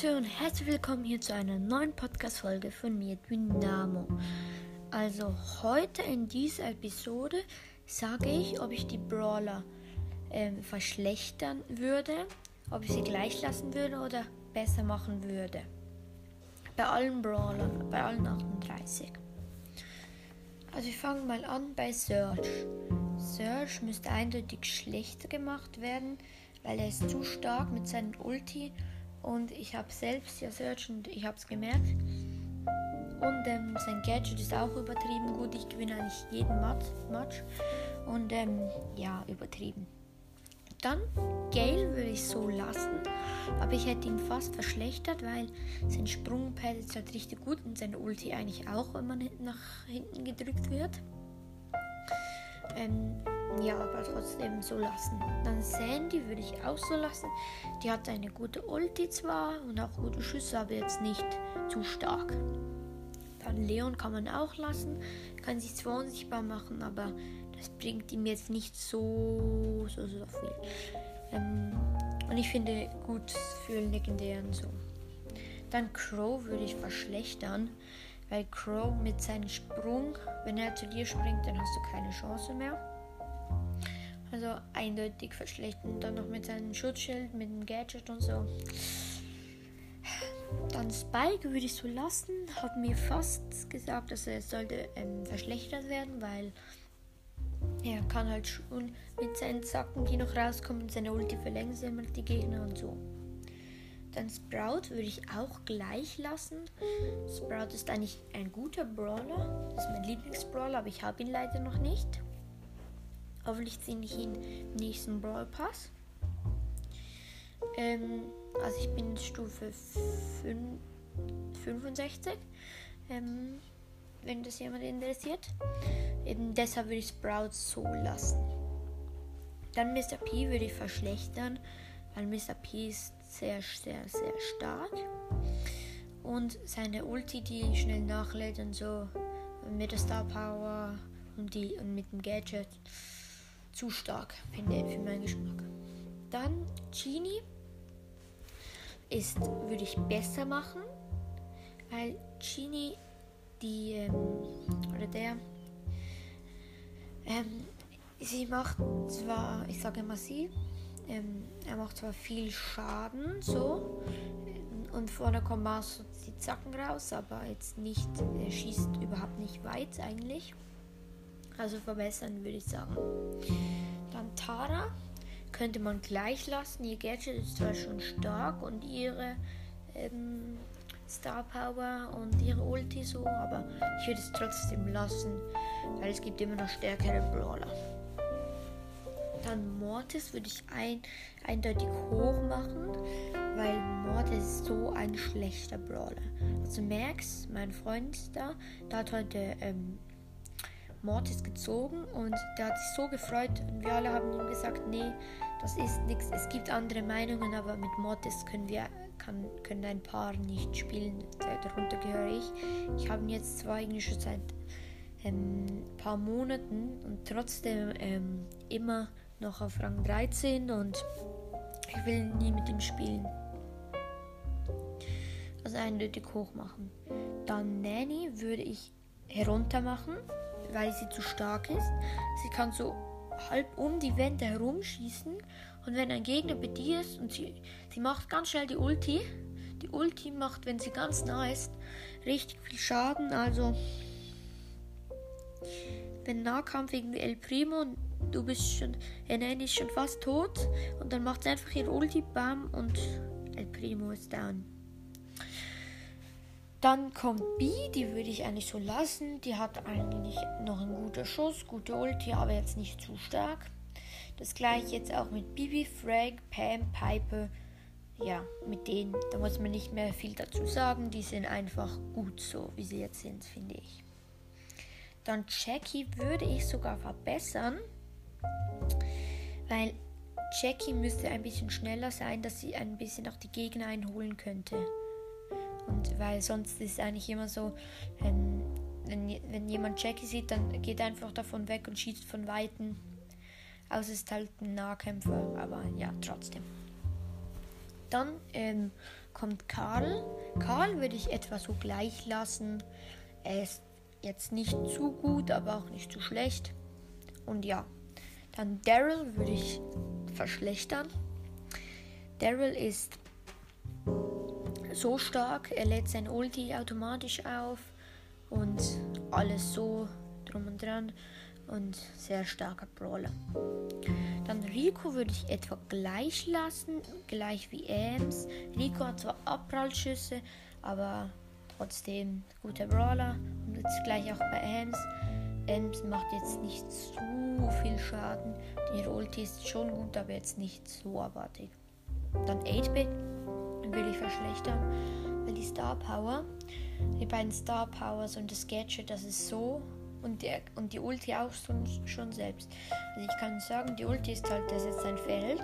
Leute und herzlich willkommen hier zu einer neuen Podcast-Folge von mir, Dynamo. Also heute in dieser Episode sage ich, ob ich die Brawler ähm, verschlechtern würde, ob ich sie gleich lassen würde oder besser machen würde. Bei allen Brawlern, bei allen 38. Also ich fange mal an bei Search. Search müsste eindeutig schlechter gemacht werden, weil er ist zu stark mit seinem Ulti und ich habe selbst ja Search und ich habe es gemerkt. Und ähm, sein Gadget ist auch übertrieben gut. Ich gewinne eigentlich jeden Match. Und ähm, ja, übertrieben. Dann Gale würde ich so lassen, aber ich hätte ihn fast verschlechtert, weil sein Sprungpad ist halt richtig gut und sein Ulti eigentlich auch, wenn man nach hinten gedrückt wird. Ähm, ja, aber trotzdem so lassen. Dann Sandy würde ich auch so lassen. Die hat eine gute Ulti zwar und auch gute Schüsse, aber jetzt nicht zu stark. Dann Leon kann man auch lassen. Kann sich zwar unsichtbar machen, aber das bringt ihm jetzt nicht so, so, so viel. Ähm, und ich finde gut für Legendären so. Dann Crow würde ich verschlechtern, weil Crow mit seinem Sprung, wenn er zu dir springt, dann hast du keine Chance mehr. Also eindeutig verschlechtern. Dann noch mit seinem Schutzschild, mit dem Gadget und so. Dann Spike würde ich so lassen. Haben mir fast gesagt, dass er sollte ähm, verschlechtert werden, weil er kann halt schon mit seinen Zacken, die noch rauskommen, seine Ulti verlängern sie immer die Gegner und so. Dann Sprout würde ich auch gleich lassen. Sprout ist eigentlich ein guter Brawler. Das ist mein Lieblingsbrawler, aber ich habe ihn leider noch nicht. Hoffentlich ziehe ich ihn im nächsten Brawl Pass. Ähm, also ich bin Stufe 5, 65. Ähm, wenn das jemand interessiert. Eben deshalb würde ich Sprout so lassen. Dann Mr. P würde ich verschlechtern, weil Mr. P ist sehr, sehr, sehr stark. Und seine Ulti, die schnell nachlädt und so mit der Star Power und, die, und mit dem Gadget zu stark, finde für meinen Geschmack. Dann Genie ist, würde ich besser machen, weil Genie die, ähm, oder der, ähm, sie macht zwar, ich sage immer sie, ähm, er macht zwar viel Schaden, so, und vorne kommen auch so die Zacken raus, aber jetzt nicht, er schießt überhaupt nicht weit eigentlich. Also verbessern würde ich sagen. Dann Tara könnte man gleich lassen. Ihr Gadget ist zwar schon stark und ihre ähm, Star Power und ihre Ulti so, aber ich würde es trotzdem lassen, weil es gibt immer noch stärkere Brawler. Dann Mortis würde ich ein, eindeutig hoch machen, weil Mortis ist so ein schlechter Brawler. Also Max, mein Freund da, der hat heute ähm, Mortis gezogen und der hat sich so gefreut und wir alle haben ihm gesagt, nee, das ist nichts. Es gibt andere Meinungen, aber mit Mortis können wir kann, können ein paar nicht spielen. Darunter gehöre ich. Ich habe ihn jetzt zwar eigentlich schon seit ein ähm, paar Monaten und trotzdem ähm, immer noch auf Rang 13 und ich will nie mit ihm spielen. Also eindeutig hoch machen. Dann Nanny würde ich herunter machen weil sie zu stark ist. Sie kann so halb um die Wände herumschießen und wenn ein Gegner bei dir ist und sie, sie macht ganz schnell die Ulti, die Ulti macht, wenn sie ganz nah ist, richtig viel Schaden. Also wenn Nahkampf irgendwie El Primo und du bist schon, Enan ist schon fast tot und dann macht sie einfach ihr Ulti, bam und El Primo ist down. Dann kommt B, die würde ich eigentlich so lassen. Die hat eigentlich noch einen guten Schuss, gute Ulti, aber jetzt nicht zu stark. Das gleiche jetzt auch mit Bibi, Frank, Pam, Piper. Ja, mit denen, da muss man nicht mehr viel dazu sagen. Die sind einfach gut so, wie sie jetzt sind, finde ich. Dann Jackie würde ich sogar verbessern, weil Jackie müsste ein bisschen schneller sein, dass sie ein bisschen auch die Gegner einholen könnte. Und weil sonst ist es eigentlich immer so, wenn, wenn, wenn jemand Jackie sieht, dann geht er einfach davon weg und schießt von Weitem. Außer es ist halt ein Nahkämpfer, aber ja, trotzdem. Dann ähm, kommt Karl. Karl würde ich etwa so gleich lassen. Er ist jetzt nicht zu gut, aber auch nicht zu schlecht. Und ja, dann Daryl würde ich verschlechtern. Daryl ist so stark, er lädt sein Ulti automatisch auf und alles so drum und dran und sehr starker Brawler. Dann Rico würde ich etwa gleich lassen, gleich wie Ems. Rico hat zwar Abprallschüsse, aber trotzdem guter Brawler und jetzt gleich auch bei Ems. Ems macht jetzt nicht so viel Schaden. Die Ulti ist schon gut, aber jetzt nicht so abartig. Dann 8-Bit will ich verschlechtern, weil die Star Power, die beiden Star Powers und das Gadget, das ist so und, der, und die Ulti auch schon, schon selbst. Also ich kann sagen, die Ulti ist halt, das ist sein Feld.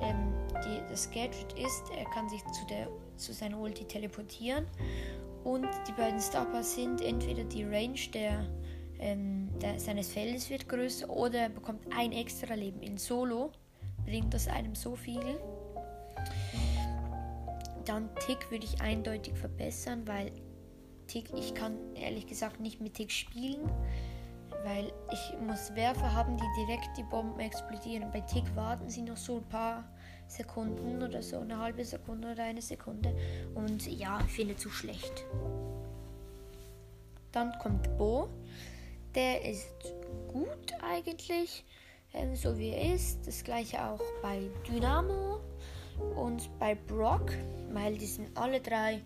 Ähm, die, das Gadget ist, er kann sich zu, der, zu seiner Ulti teleportieren. Und die beiden Star Powers sind entweder die Range der, ähm, der, seines Feldes wird größer oder er bekommt ein extra Leben. In Solo bringt das einem so viel. Dann Tick würde ich eindeutig verbessern, weil Tick, ich kann ehrlich gesagt nicht mit Tick spielen, weil ich muss Werfer haben, die direkt die Bomben explodieren. Bei Tick warten sie noch so ein paar Sekunden oder so, eine halbe Sekunde oder eine Sekunde. Und ja, ich finde zu schlecht. Dann kommt Bo. Der ist gut eigentlich, ähm, so wie er ist. Das gleiche auch bei Dynamo und bei Brock, weil die sind alle drei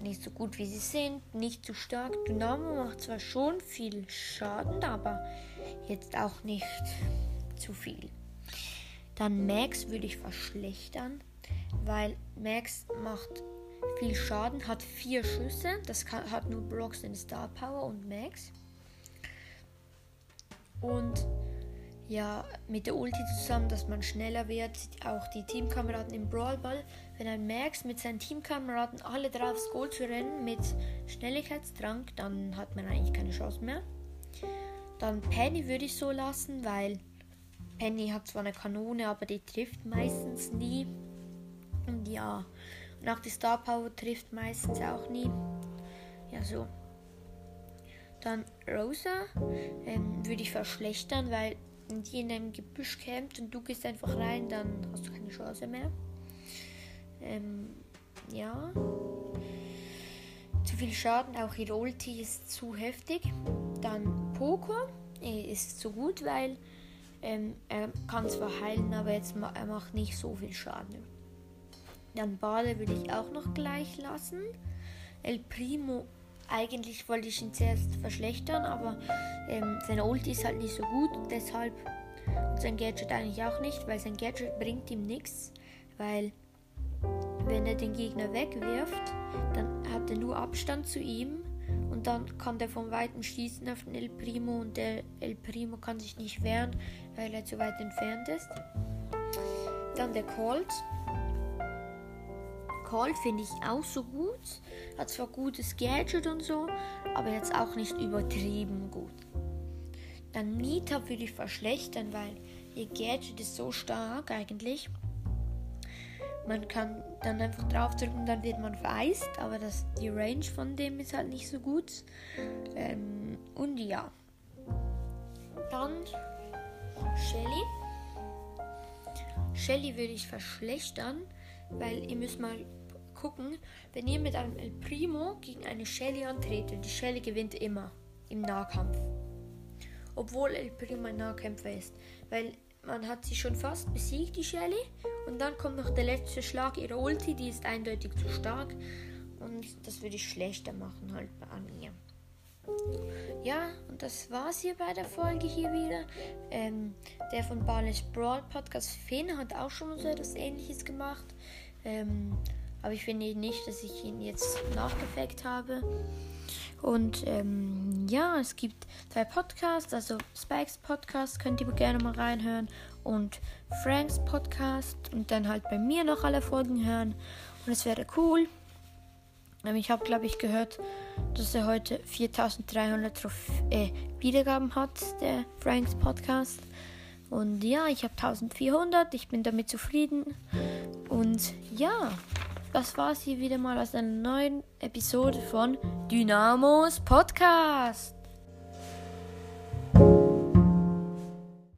nicht so gut wie sie sind, nicht zu stark. Dynamo macht zwar schon viel Schaden, aber jetzt auch nicht zu viel. Dann Max würde ich verschlechtern, weil Max macht viel Schaden, hat vier Schüsse. Das kann, hat nur Blocks in Star Power und Max. Und ja, mit der Ulti zusammen, dass man schneller wird. Auch die Teamkameraden im Brawlball. Wenn ein Max mit seinen Teamkameraden alle drauf aufs Goal zu rennen mit Schnelligkeitstrank, dann hat man eigentlich keine Chance mehr. Dann Penny würde ich so lassen, weil Penny hat zwar eine Kanone, aber die trifft meistens nie. Und ja, und auch die Star Power trifft meistens auch nie. Ja, so. Dann Rosa ähm, würde ich verschlechtern, weil und die in einem Gebüsch kämpft und du gehst einfach rein, dann hast du keine Chance mehr. Ähm, ja. Zu viel Schaden, auch ihre Ulti ist zu heftig. Dann Poco ist zu gut, weil ähm, er kann zwar heilen, aber jetzt ma er macht nicht so viel Schaden. Dann Bade würde ich auch noch gleich lassen. El Primo, eigentlich wollte ich ihn zuerst verschlechtern, aber ähm, seine Ulti ist halt nicht so gut, deshalb sein Gadget eigentlich auch nicht, weil sein Gadget bringt ihm nichts, weil wenn er den Gegner wegwirft, dann hat er nur Abstand zu ihm und dann kann der vom Weiten schießen auf den El Primo und der El Primo kann sich nicht wehren, weil er zu weit entfernt ist. Dann der Colt. Colt finde ich auch so gut. Hat zwar gutes Gadget und so, aber jetzt auch nicht übertrieben gut. Dann Nita würde ich verschlechtern, weil ihr Gadget ist so stark eigentlich. Man kann dann einfach draufdrücken, dann wird man vereist, aber das, die Range von dem ist halt nicht so gut. Ähm, und ja. Dann Shelly. Shelly würde ich verschlechtern, weil ihr müsst mal gucken, wenn ihr mit einem El Primo gegen eine Shelly antretet, die Shelly gewinnt immer im Nahkampf obwohl El Primo ein Nahkämpfer ist. Weil man hat sie schon fast besiegt, die Shelly. Und dann kommt noch der letzte Schlag ihrer Ulti, die ist eindeutig zu stark. Und das würde ich schlechter machen halt an ihr. Ja, und das war's hier bei der Folge hier wieder. Ähm, der von Barley's Brawl Podcast Finn hat auch schon so etwas ähnliches gemacht. Ähm, aber ich finde nicht, dass ich ihn jetzt nachgefackt habe. Und ähm, ja, es gibt zwei Podcasts, also Spikes Podcast könnt ihr gerne mal reinhören und Franks Podcast und dann halt bei mir noch alle Folgen hören. Und es wäre cool. Ähm, ich habe, glaube ich, gehört, dass er heute 4300 Trof äh, Wiedergaben hat, der Franks Podcast. Und ja, ich habe 1400, ich bin damit zufrieden. Und ja, das war es hier wieder mal aus einer neuen Episode von Dynamos Podcast.